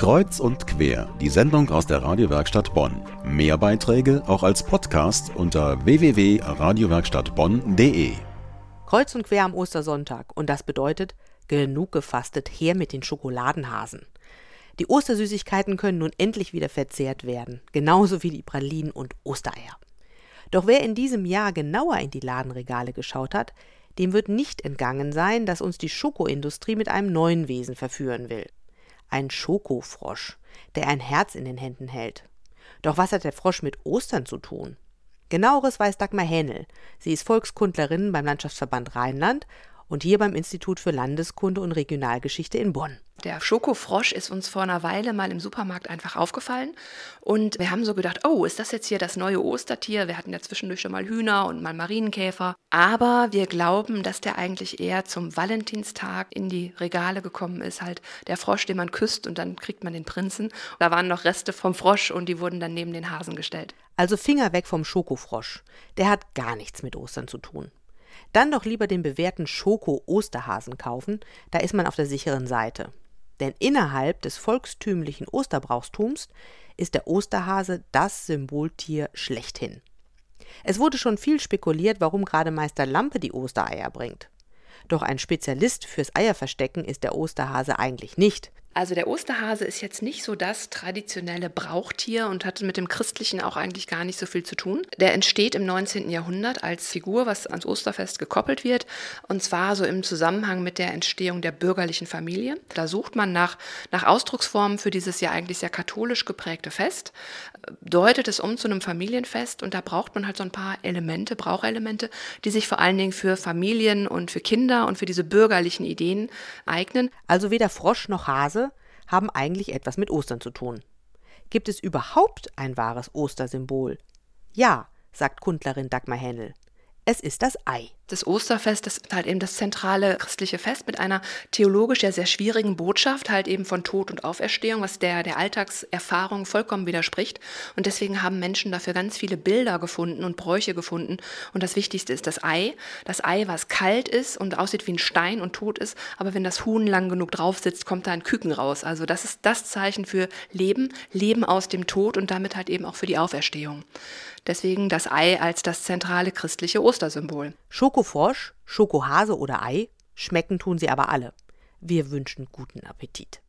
Kreuz und quer, die Sendung aus der Radiowerkstatt Bonn. Mehr Beiträge auch als Podcast unter www.radiowerkstattbonn.de. Kreuz und quer am Ostersonntag und das bedeutet genug gefastet her mit den Schokoladenhasen. Die Ostersüßigkeiten können nun endlich wieder verzehrt werden, genauso wie die Pralinen und Ostereier. Doch wer in diesem Jahr genauer in die Ladenregale geschaut hat, dem wird nicht entgangen sein, dass uns die Schokoindustrie mit einem neuen Wesen verführen will. Ein Schokofrosch, der ein Herz in den Händen hält. Doch was hat der Frosch mit Ostern zu tun? Genaueres weiß Dagmar Hähnel. Sie ist Volkskundlerin beim Landschaftsverband Rheinland und hier beim Institut für Landeskunde und Regionalgeschichte in Bonn. Der Schokofrosch ist uns vor einer Weile mal im Supermarkt einfach aufgefallen und wir haben so gedacht, oh, ist das jetzt hier das neue Ostertier? Wir hatten ja zwischendurch schon mal Hühner und mal Marienkäfer, aber wir glauben, dass der eigentlich eher zum Valentinstag in die Regale gekommen ist, halt der Frosch, den man küsst und dann kriegt man den Prinzen. Da waren noch Reste vom Frosch und die wurden dann neben den Hasen gestellt. Also Finger weg vom Schokofrosch. Der hat gar nichts mit Ostern zu tun. Dann doch lieber den bewährten Schoko-Osterhasen kaufen, da ist man auf der sicheren Seite. Denn innerhalb des volkstümlichen Osterbrauchstums ist der Osterhase das Symboltier schlechthin. Es wurde schon viel spekuliert, warum gerade Meister Lampe die Ostereier bringt. Doch ein Spezialist fürs Eierverstecken ist der Osterhase eigentlich nicht. Also der Osterhase ist jetzt nicht so das traditionelle Brauchtier und hat mit dem Christlichen auch eigentlich gar nicht so viel zu tun. Der entsteht im 19. Jahrhundert als Figur, was ans Osterfest gekoppelt wird, und zwar so im Zusammenhang mit der Entstehung der bürgerlichen Familie. Da sucht man nach, nach Ausdrucksformen für dieses ja eigentlich sehr katholisch geprägte Fest, deutet es um zu einem Familienfest und da braucht man halt so ein paar Elemente, Brauchelemente, die sich vor allen Dingen für Familien und für Kinder und für diese bürgerlichen Ideen eignen. Also weder Frosch noch Hase haben eigentlich etwas mit Ostern zu tun. Gibt es überhaupt ein wahres Ostersymbol? Ja, sagt Kundlerin Dagmar Händel. Es ist das Ei. Das Osterfest ist halt eben das zentrale christliche Fest mit einer theologisch ja sehr schwierigen Botschaft, halt eben von Tod und Auferstehung, was der, der Alltagserfahrung vollkommen widerspricht. Und deswegen haben Menschen dafür ganz viele Bilder gefunden und Bräuche gefunden. Und das Wichtigste ist das Ei. Das Ei, was kalt ist und aussieht wie ein Stein und tot ist, aber wenn das Huhn lang genug drauf sitzt, kommt da ein Küken raus. Also das ist das Zeichen für Leben, Leben aus dem Tod und damit halt eben auch für die Auferstehung. Deswegen das Ei als das zentrale christliche Ostersymbol. Schokofrosch, Schokohase oder Ei, schmecken tun sie aber alle. Wir wünschen guten Appetit.